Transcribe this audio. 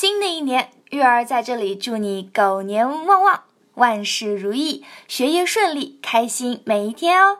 新的一年，月儿在这里祝你狗年旺旺，万事如意，学业顺利，开心每一天哦。